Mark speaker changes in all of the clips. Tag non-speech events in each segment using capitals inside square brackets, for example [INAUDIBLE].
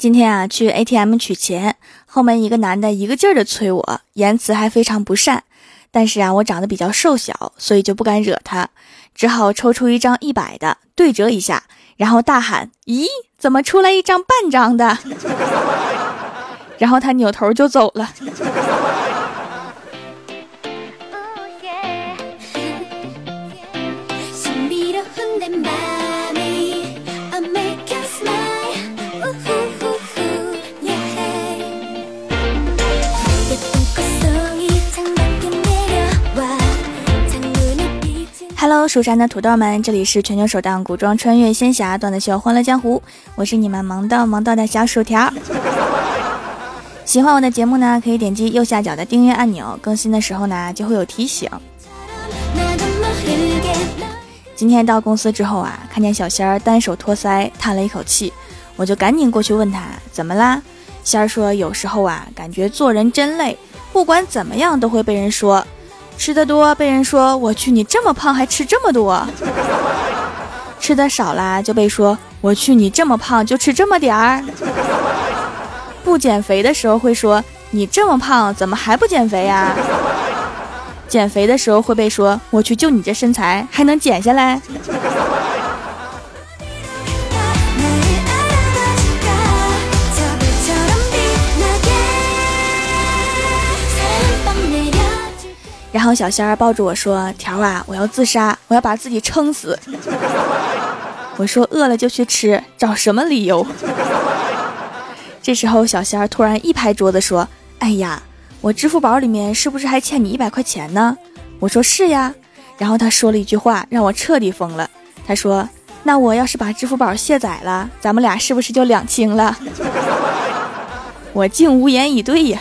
Speaker 1: 今天啊，去 ATM 取钱，后面一个男的一个劲儿的催我，言辞还非常不善。但是啊，我长得比较瘦小，所以就不敢惹他，只好抽出一张一百的对折一下，然后大喊：“咦，怎么出来一张半张的？” [LAUGHS] 然后他扭头就走了。Hello，蜀山的土豆们，这里是全球首档古装穿越仙侠段子秀《欢乐江湖》，我是你们萌到萌到的小薯条。喜欢我的节目呢，可以点击右下角的订阅按钮，更新的时候呢就会有提醒。今天到公司之后啊，看见小仙儿单手托腮，叹了一口气，我就赶紧过去问他怎么啦。仙儿说有时候啊，感觉做人真累，不管怎么样都会被人说。吃的多被人说我去你这么胖还吃这么多，[LAUGHS] 吃的少啦就被说我去你这么胖就吃这么点儿，不减肥的时候会说你这么胖怎么还不减肥呀？减肥的时候会被说我去就你这身材还能减下来？然后小仙儿抱住我说：“条啊，我要自杀，我要把自己撑死。[LAUGHS] ”我说：“饿了就去吃，找什么理由？” [LAUGHS] 这时候小仙儿突然一拍桌子说：“哎呀，我支付宝里面是不是还欠你一百块钱呢？”我说：“是呀。”然后他说了一句话让我彻底疯了。他说：“那我要是把支付宝卸载了，咱们俩是不是就两清了？” [LAUGHS] 我竟无言以对呀。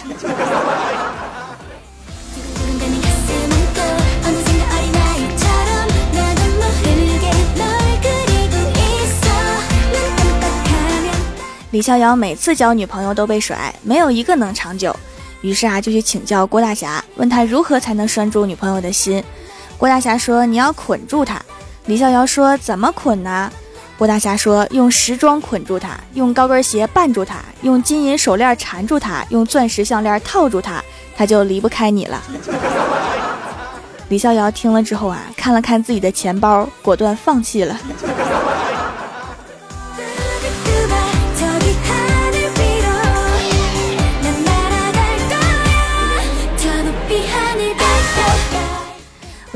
Speaker 1: 李逍遥每次交女朋友都被甩，没有一个能长久。于是啊，就去请教郭大侠，问他如何才能拴住女朋友的心。郭大侠说：“你要捆住她。”李逍遥说：“怎么捆呢？”郭大侠说：“用时装捆住她，用高跟鞋绊住她，用金银手链缠住她，用钻石项链套住她，她就离不开你了。[LAUGHS] ”李逍遥听了之后啊，看了看自己的钱包，果断放弃了。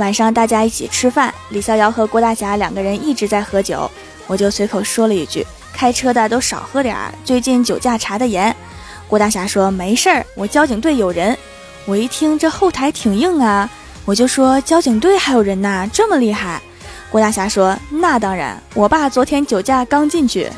Speaker 1: 晚上大家一起吃饭，李逍遥和郭大侠两个人一直在喝酒，我就随口说了一句：“开车的都少喝点儿，最近酒驾查的严。”郭大侠说：“没事儿，我交警队有人。”我一听这后台挺硬啊，我就说：“交警队还有人呐，这么厉害？”郭大侠说：“那当然，我爸昨天酒驾刚进去。”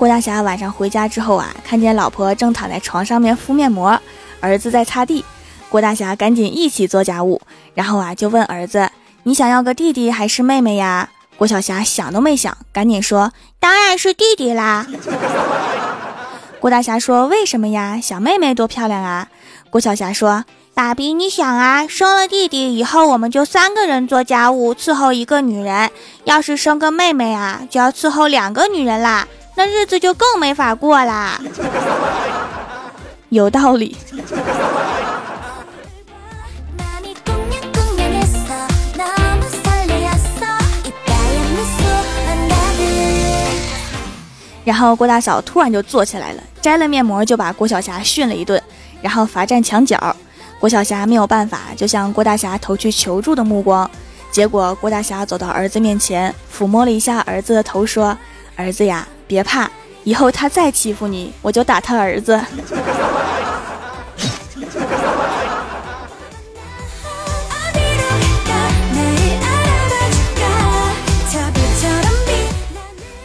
Speaker 1: 郭大侠晚上回家之后啊，看见老婆正躺在床上面敷面膜，儿子在擦地。郭大侠赶紧一起做家务，然后啊就问儿子：“你想要个弟弟还是妹妹呀？”郭小霞想都没想，赶紧说：“当然是弟弟啦。[LAUGHS] ”郭大侠说：“为什么呀？小妹妹多漂亮啊！”郭小霞说：“爸比，你想啊，生了弟弟以后，我们就三个人做家务，伺候一个女人；要是生个妹妹啊，就要伺候两个女人啦。”那日子就更没法过啦，[LAUGHS] 有道理。然后郭大嫂突然就坐起来了，摘了面膜就把郭晓霞训了一顿，然后罚站墙角。郭晓霞没有办法，就向郭大侠投去求助的目光。结果郭大侠走到儿子面前，抚摸了一下儿子的头，说：“儿子呀。”别怕，以后他再欺负你，我就打他儿子。[LAUGHS]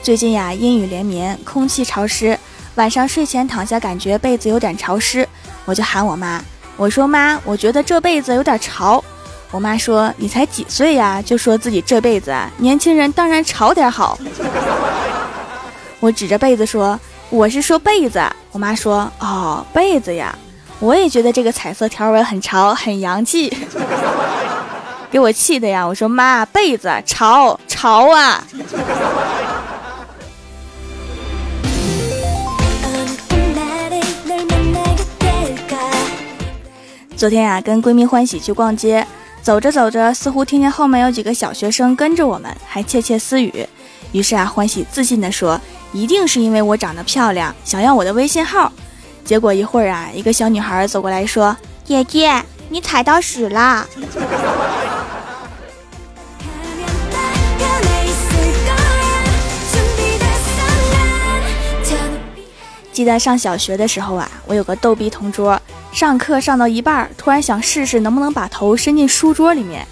Speaker 1: 最近呀，阴雨连绵，空气潮湿，晚上睡前躺下感觉被子有点潮湿，我就喊我妈，我说妈，我觉得这被子有点潮。我妈说你才几岁呀，就说自己这辈子啊年轻人当然潮点好。我指着被子说：“我是说被子。”我妈说：“哦，被子呀。”我也觉得这个彩色条纹很潮，很洋气，[LAUGHS] 给我气的呀！我说妈，被子潮潮啊！昨天呀，跟闺蜜欢喜去逛街，走着走着，似乎听见后面有几个小学生跟着我们，还窃窃私语。于是啊，欢喜自信地说：“一定是因为我长得漂亮，想要我的微信号。”结果一会儿啊，一个小女孩走过来说：“姐姐，你踩到屎啦！” [LAUGHS] 记得上小学的时候啊，我有个逗逼同桌，上课上到一半，突然想试试能不能把头伸进书桌里面，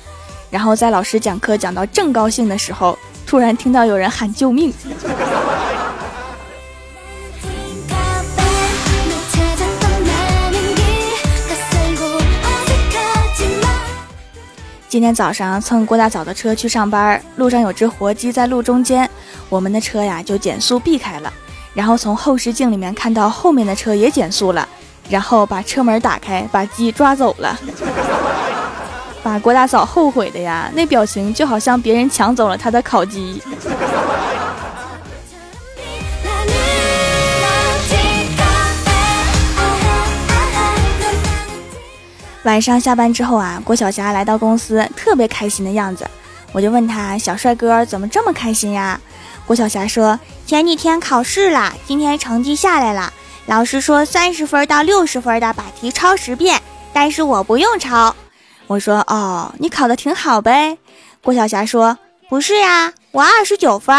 Speaker 1: 然后在老师讲课讲到正高兴的时候，突然听到有人喊救命。今天早上蹭郭大嫂的车去上班，路上有只活鸡在路中间，我们的车呀就减速避开了。然后从后视镜里面看到后面的车也减速了，然后把车门打开，把鸡抓走了，[LAUGHS] 把郭大嫂后悔的呀，那表情就好像别人抢走了她的烤鸡。晚上下班之后啊，郭晓霞来到公司，特别开心的样子，我就问他：“小帅哥怎么这么开心呀？”郭晓霞说。前几天考试了，今天成绩下来了。老师说三十分到六十分的把题抄十遍，但是我不用抄。我说哦，你考的挺好呗。郭晓霞说不是呀，我二十九分。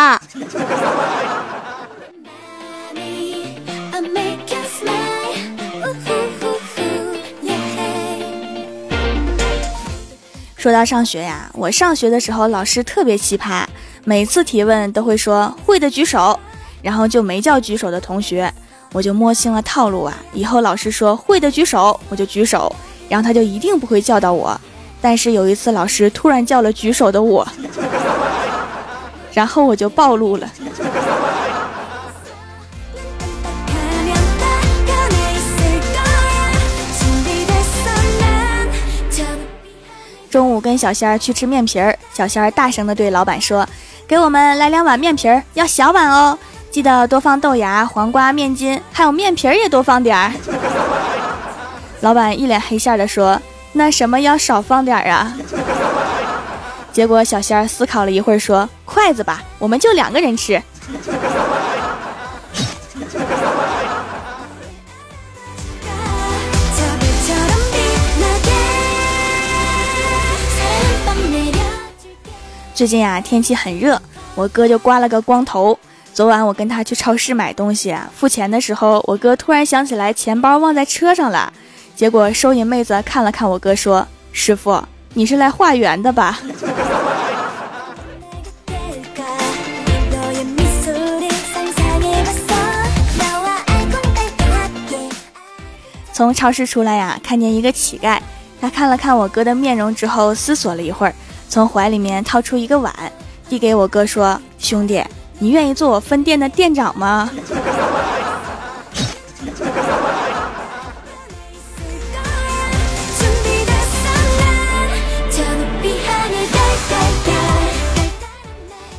Speaker 1: 说到上学呀，我上学的时候老师特别奇葩。每次提问都会说会的举手，然后就没叫举手的同学，我就摸清了套路啊！以后老师说会的举手，我就举手，然后他就一定不会叫到我。但是有一次老师突然叫了举手的我，然后我就暴露了。中午跟小仙儿去吃面皮儿，小仙儿大声的对老板说。给我们来两碗面皮儿，要小碗哦，记得多放豆芽、黄瓜、面筋，还有面皮儿也多放点儿。[LAUGHS] 老板一脸黑线的说：“那什么要少放点儿啊？”结果小仙儿思考了一会儿说：“筷子吧，我们就两个人吃。”最近啊，天气很热，我哥就刮了个光头。昨晚我跟他去超市买东西，付钱的时候，我哥突然想起来钱包忘在车上了。结果收银妹子看了看我哥，说：“师傅，你是来化缘的吧？”从超市出来呀，看见一个乞丐，他看了看我哥的面容之后，思索了一会儿。从怀里面掏出一个碗，递给我哥说：“兄弟，你愿意做我分店的店长吗？”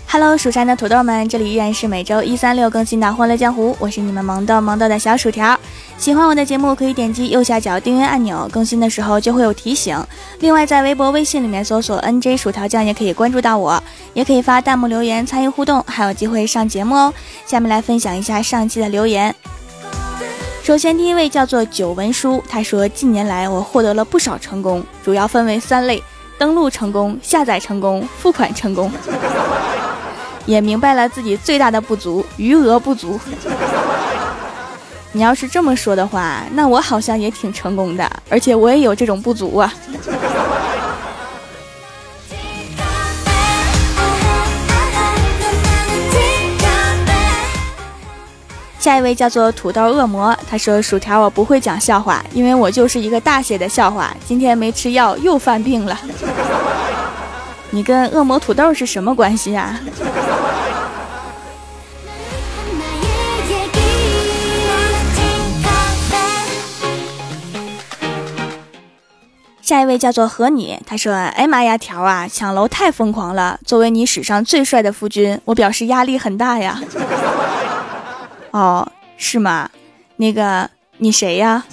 Speaker 1: 哈喽，蜀山的土豆们，这里依然是每周一、三、六更新的《欢乐江湖》，我是你们萌豆萌豆的小薯条。喜欢我的节目，可以点击右下角订阅按钮，更新的时候就会有提醒。另外，在微博、微信里面搜索 “nj 薯条酱”也可以关注到我，也可以发弹幕留言参与互动，还有机会上节目哦。下面来分享一下上期的留言。首先，第一位叫做九文书，他说：“近年来我获得了不少成功，主要分为三类：登录成功、下载成功、付款成功。[LAUGHS] ”也明白了自己最大的不足，余额不足。你要是这么说的话，那我好像也挺成功的，而且我也有这种不足啊。下一位叫做土豆恶魔，他说：“薯条，我不会讲笑话，因为我就是一个大写的笑话。今天没吃药又犯病了。你跟恶魔土豆是什么关系呀？”下一位叫做和你，他说：“哎妈呀，条啊，抢楼太疯狂了！作为你史上最帅的夫君，我表示压力很大呀。” [LAUGHS] 哦，是吗？那个你谁呀？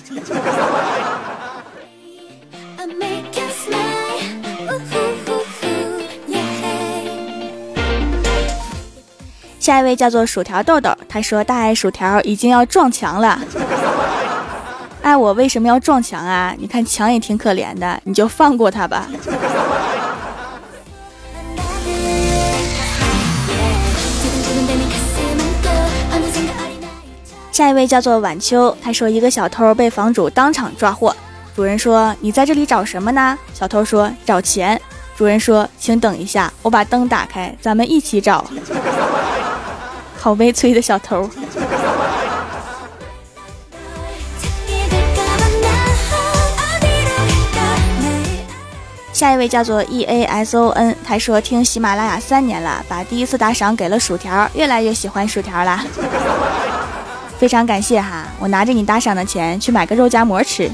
Speaker 1: 下一位叫做薯条豆豆，他说：“大爱薯条已经要撞墙了。”爱我为什么要撞墙啊？你看墙也挺可怜的，你就放过他吧。下一位叫做晚秋，他说一个小偷被房主当场抓获，主人说你在这里找什么呢？小偷说找钱。主人说请等一下，我把灯打开，咱们一起找。好悲催的小偷。下一位叫做 E A S O N，他说听喜马拉雅三年了，把第一次打赏给了薯条，越来越喜欢薯条了，[LAUGHS] 非常感谢哈！我拿着你打赏的钱去买个肉夹馍吃。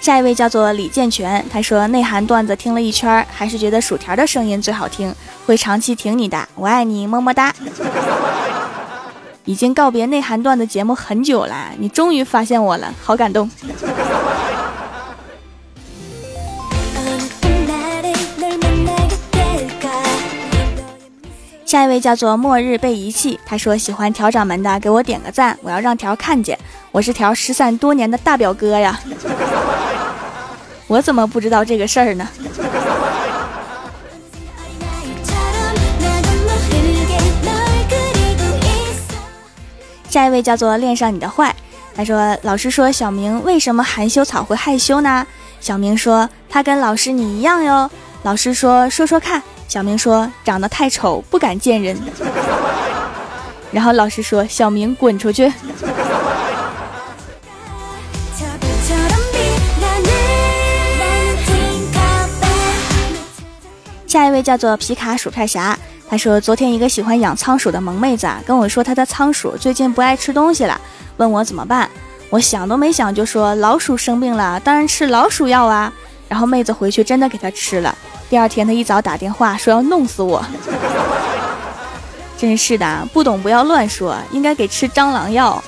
Speaker 1: 下一位叫做李健全，他说内涵段子听了一圈，还是觉得薯条的声音最好听，会长期听你的，我爱你，么么哒。已经告别内涵段的节目很久了，你终于发现我了，好感动。下一位叫做末日被遗弃，他说喜欢条掌门的，给我点个赞，我要让条看见，我是条失散多年的大表哥呀。我怎么不知道这个事儿呢？下一位叫做恋上你的坏，他说老师说小明为什么含羞草会害羞呢？小明说他跟老师你一样哟。老师说说说看，小明说长得太丑不敢见人。然后老师说小明滚出去。下一位叫做皮卡薯片侠。他说：“昨天一个喜欢养仓鼠的萌妹子啊，跟我说她的仓鼠最近不爱吃东西了，问我怎么办。我想都没想就说老鼠生病了，当然吃老鼠药啊。然后妹子回去真的给它吃了。第二天她一早打电话说要弄死我，真是的，不懂不要乱说，应该给吃蟑螂药。”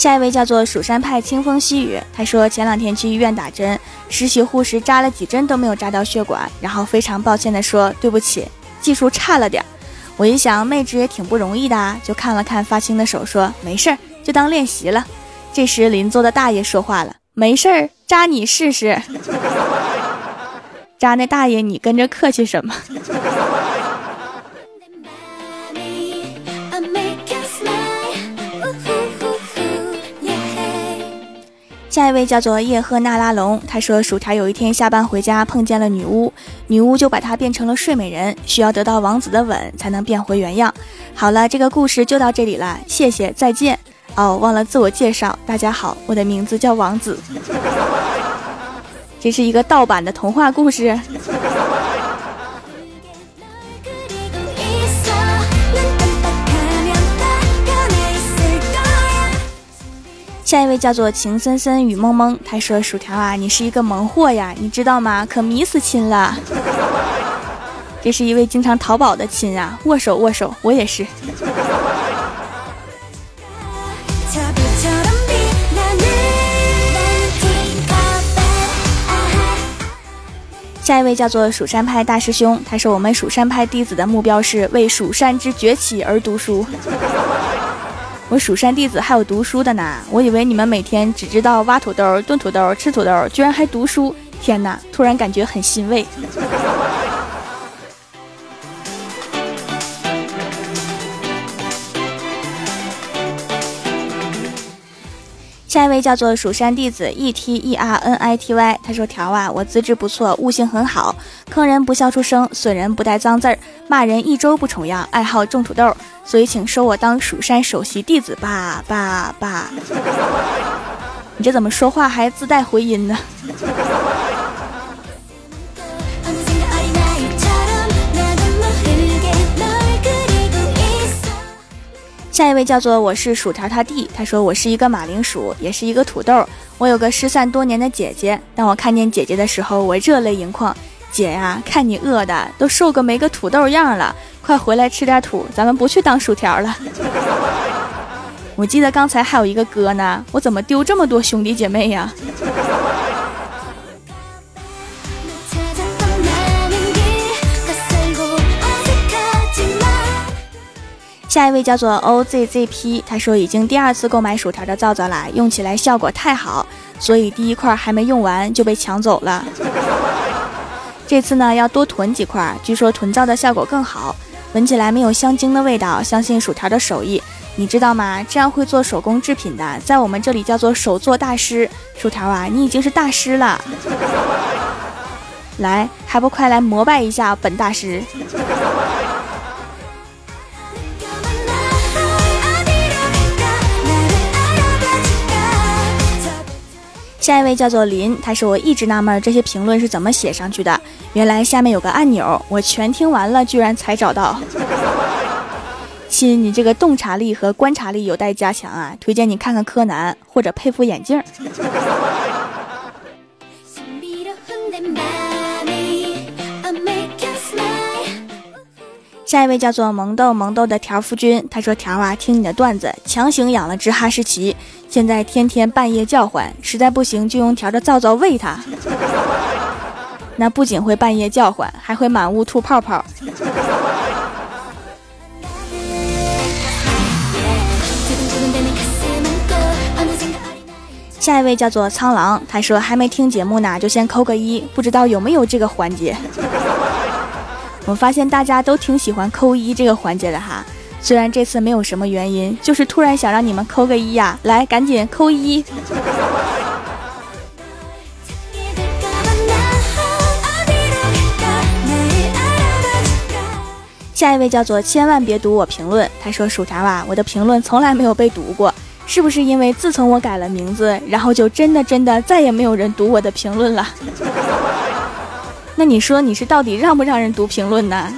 Speaker 1: 下一位叫做蜀山派清风细雨，他说前两天去医院打针，实习护士扎了几针都没有扎到血管，然后非常抱歉的说对不起，技术差了点。我一想妹纸也挺不容易的，就看了看发青的手，说没事儿，就当练习了。这时邻座的大爷说话了，没事儿，扎你试试。扎那大爷，你跟着客气什么？下一位叫做叶赫那拉龙，他说薯条有一天下班回家碰见了女巫，女巫就把他变成了睡美人，需要得到王子的吻才能变回原样。好了，这个故事就到这里了，谢谢，再见。哦，忘了自我介绍，大家好，我的名字叫王子。这是一个盗版的童话故事。下一位叫做情深深雨蒙蒙，他说：“薯条啊，你是一个萌货呀，你知道吗？可迷死亲了。[LAUGHS] 这是一位经常淘宝的亲啊，握手握手，我也是。[LAUGHS] ”下一位叫做蜀山派大师兄，他说：“我们蜀山派弟子的目标是为蜀山之崛起而读书。”我蜀山弟子还有读书的呢，我以为你们每天只知道挖土豆、炖土豆、吃土豆，居然还读书！天哪，突然感觉很欣慰。下一位叫做蜀山弟子 e t e r n i t y，他说：“条啊，我资质不错，悟性很好，坑人不笑出声，损人不带脏字儿，骂人一周不重样，爱好种土豆，所以请收我当蜀山首席弟子吧吧吧。” [LAUGHS] 你这怎么说话还自带回音呢？下一位叫做我是薯条他弟，他说我是一个马铃薯，也是一个土豆。我有个失散多年的姐姐，当我看见姐姐的时候，我热泪盈眶。姐呀，看你饿的都瘦个没个土豆样了，快回来吃点土，咱们不去当薯条了。[LAUGHS] 我记得刚才还有一个哥呢，我怎么丢这么多兄弟姐妹呀？下一位叫做 OZZP，他说已经第二次购买薯条的皂皂啦，用起来效果太好，所以第一块还没用完就被抢走了。这次呢要多囤几块，据说囤皂的效果更好，闻起来没有香精的味道。相信薯条的手艺，你知道吗？这样会做手工制品的，在我们这里叫做手作大师。薯条啊，你已经是大师了，来，还不快来膜拜一下本大师？下一位叫做林，他说我一直纳闷这些评论是怎么写上去的，原来下面有个按钮，我全听完了，居然才找到。[LAUGHS] 亲，你这个洞察力和观察力有待加强啊，推荐你看看柯南或者配副眼镜。下一位叫做萌豆萌豆的条夫君，他说条啊，听你的段子，强行养了只哈士奇，现在天天半夜叫唤，实在不行就用条的皂皂喂它。[LAUGHS] 那不仅会半夜叫唤，还会满屋吐泡泡。下一位叫做苍狼，他说还没听节目呢，就先扣个一，不知道有没有这个环节。[LAUGHS] 我发现大家都挺喜欢扣一这个环节的哈，虽然这次没有什么原因，就是突然想让你们扣个一呀，来，赶紧扣一。下一位叫做千万别读我评论，他说薯条啊，我的评论从来没有被读过，是不是因为自从我改了名字，然后就真的真的再也没有人读我的评论了？那你说你是到底让不让人读评论呢？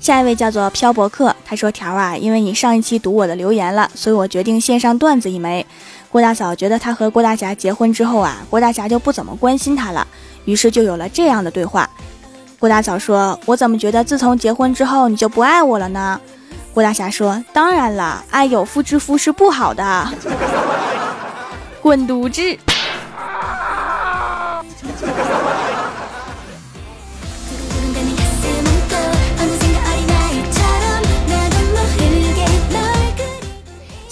Speaker 1: 下一位叫做漂泊客，他说：“条啊，因为你上一期读我的留言了，所以我决定献上段子一枚。郭大嫂觉得他和郭大侠结婚之后啊，郭大侠就不怎么关心他了，于是就有了这样的对话。郭大嫂说：我怎么觉得自从结婚之后你就不爱我了呢？”郭大侠说：“当然了，爱有妇之夫是不好的。[LAUGHS] ”滚犊子！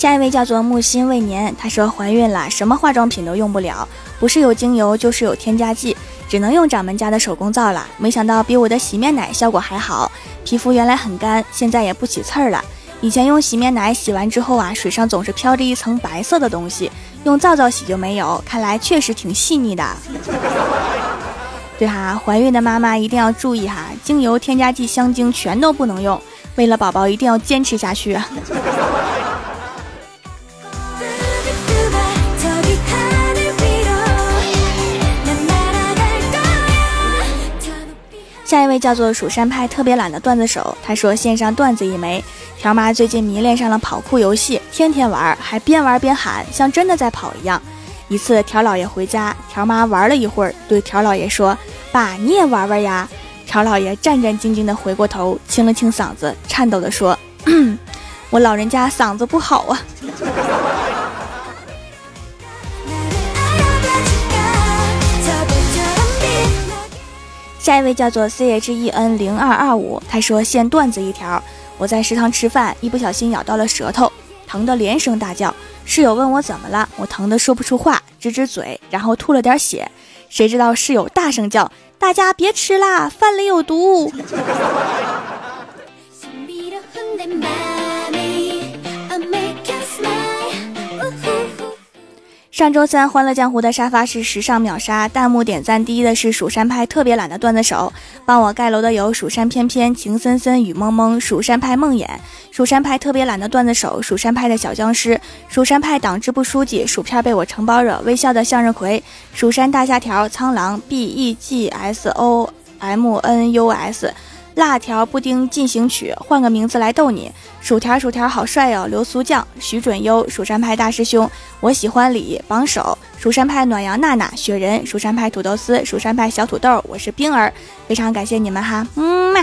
Speaker 1: 下一位叫做木心未年，她说怀孕了，什么化妆品都用不了，不是有精油就是有添加剂。只能用掌门家的手工皂了，没想到比我的洗面奶效果还好。皮肤原来很干，现在也不起刺儿了。以前用洗面奶洗完之后啊，水上总是飘着一层白色的东西，用皂皂洗就没有。看来确实挺细腻的。[LAUGHS] 对哈，怀孕的妈妈一定要注意哈，精油、添加剂、香精全都不能用。为了宝宝，一定要坚持下去。下一位叫做蜀山派特别懒的段子手，他说线上段子一枚。条妈最近迷恋上了跑酷游戏，天天玩，还边玩边喊，像真的在跑一样。一次条老爷回家，条妈玩了一会儿，对条老爷说：“爸，你也玩玩呀。”条老爷战战兢兢地回过头，清了清嗓子，颤抖地说：“我老人家嗓子不好啊。”下一位叫做 C H E N 零二二五，他说现段子一条：我在食堂吃饭，一不小心咬到了舌头，疼得连声大叫。室友问我怎么了，我疼得说不出话，指指嘴，然后吐了点血。谁知道室友大声叫：“大家别吃啦，饭里有毒！”
Speaker 2: 上周三，《欢乐江湖》的沙发是时尚秒杀，弹幕点赞第一的是蜀山派特别懒的段子手。帮我盖楼的有蜀山翩翩、情深深、雨蒙蒙、蜀山派梦魇、蜀山派特别懒的段子手、蜀山派的小僵尸、蜀山派党支部书记、薯片被我承包惹、微笑的向日葵、蜀山大虾条、苍狼、B E G S O M N U S。辣条布丁进行曲，换个名字来逗你。薯条薯条好帅哟，流苏酱，徐准优，蜀山派大师兄，我喜欢李榜首，蜀山派暖阳娜娜，雪人，蜀山派土豆丝，蜀山派小土豆，我是冰儿，非常感谢你们哈，嗯嘛。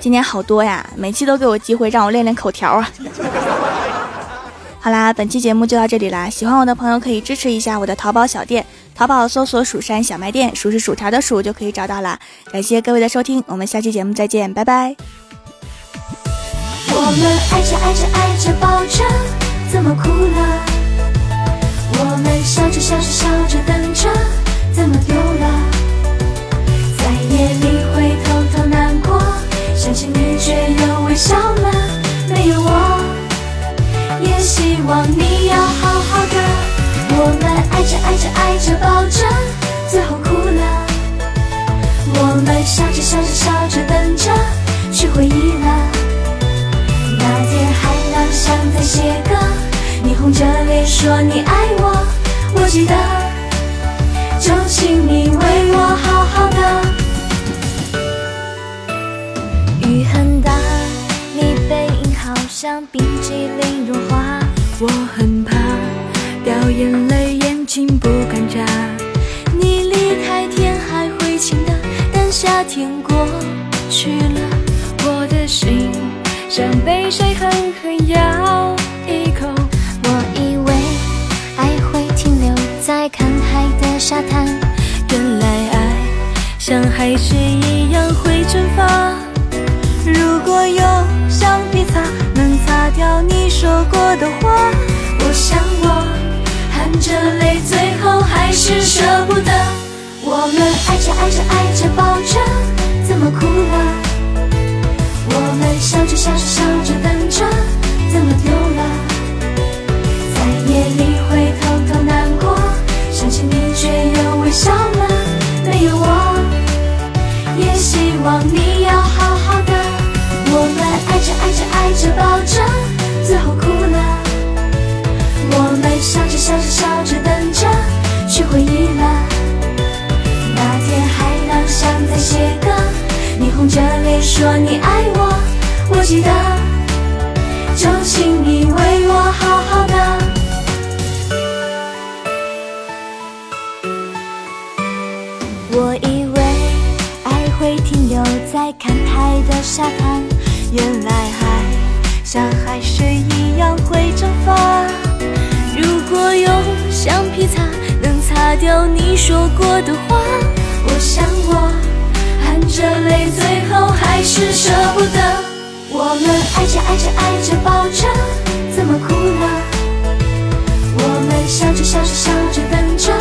Speaker 2: 今天好多呀，每期都给我机会让我练练口条啊。[LAUGHS] 好啦，本期节目就到这里啦，喜欢我的朋友可以支持一下我的淘宝小店。淘宝搜索“蜀山小卖店”，数是薯条的数就可以找到了。感谢各位的收听，我们下期节目再见，拜拜。我们爱着爱着爱着抱着，怎么哭了？我们笑着笑着笑着等着，怎么丢回忆了。那天海浪像在写歌，你红着脸说你爱我，我记得，就请你为我好好的。雨很大，你背影好像冰淇淋融化，我很怕。掉眼泪，眼睛不敢眨。你离开，天还会晴的，但夏天过去了，心像被谁狠狠咬一口。我以为爱会停留在看海的沙滩，原来爱像海水一样会蒸发。如果有橡皮擦能擦掉你说过的话，我想我。含着泪，最后还是舍不得。我们爱着爱着爱着抱着，怎么哭了？笑着笑着等着，怎么丢了？在夜里会偷偷难过，想起你却又微笑了。没有我，也希望你要好好的。我们爱着爱着爱着抱着，最后哭了。我们笑着笑着笑着等着，去回忆了那天海浪像在写歌，你红着脸说你爱我，我记得，就请你为我好好的。我以为爱会停留在看海的沙滩，原来海像海水一样会蒸发。如果用橡皮擦能擦掉你说过的话，我想我含着泪，最后还是舍不得。着爱着爱着抱着，怎么哭了？我们笑着笑着笑着等着，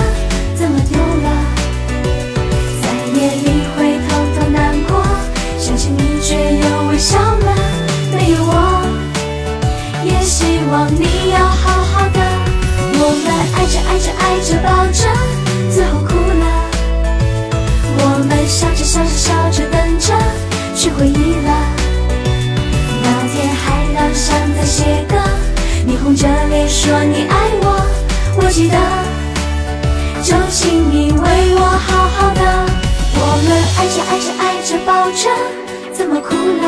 Speaker 2: 说你爱我，我记得，就请你为我好好的。我们爱着爱着爱着抱着，怎么哭了？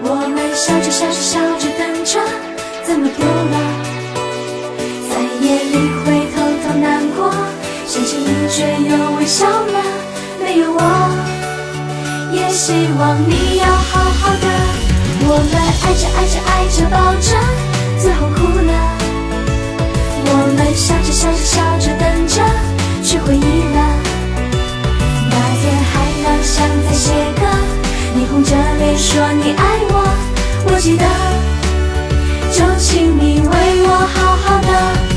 Speaker 2: 我们笑着笑着笑着等着，怎么丢了？在夜里会偷偷难过，想起你却又微笑了。没有我，也希望你要好好的。我们爱着爱着爱着抱着，最后哭了。我们笑着笑着笑着等着，去回忆了。那天海浪像在写歌，你红着脸说你爱我，我记得。就请你为我好好的。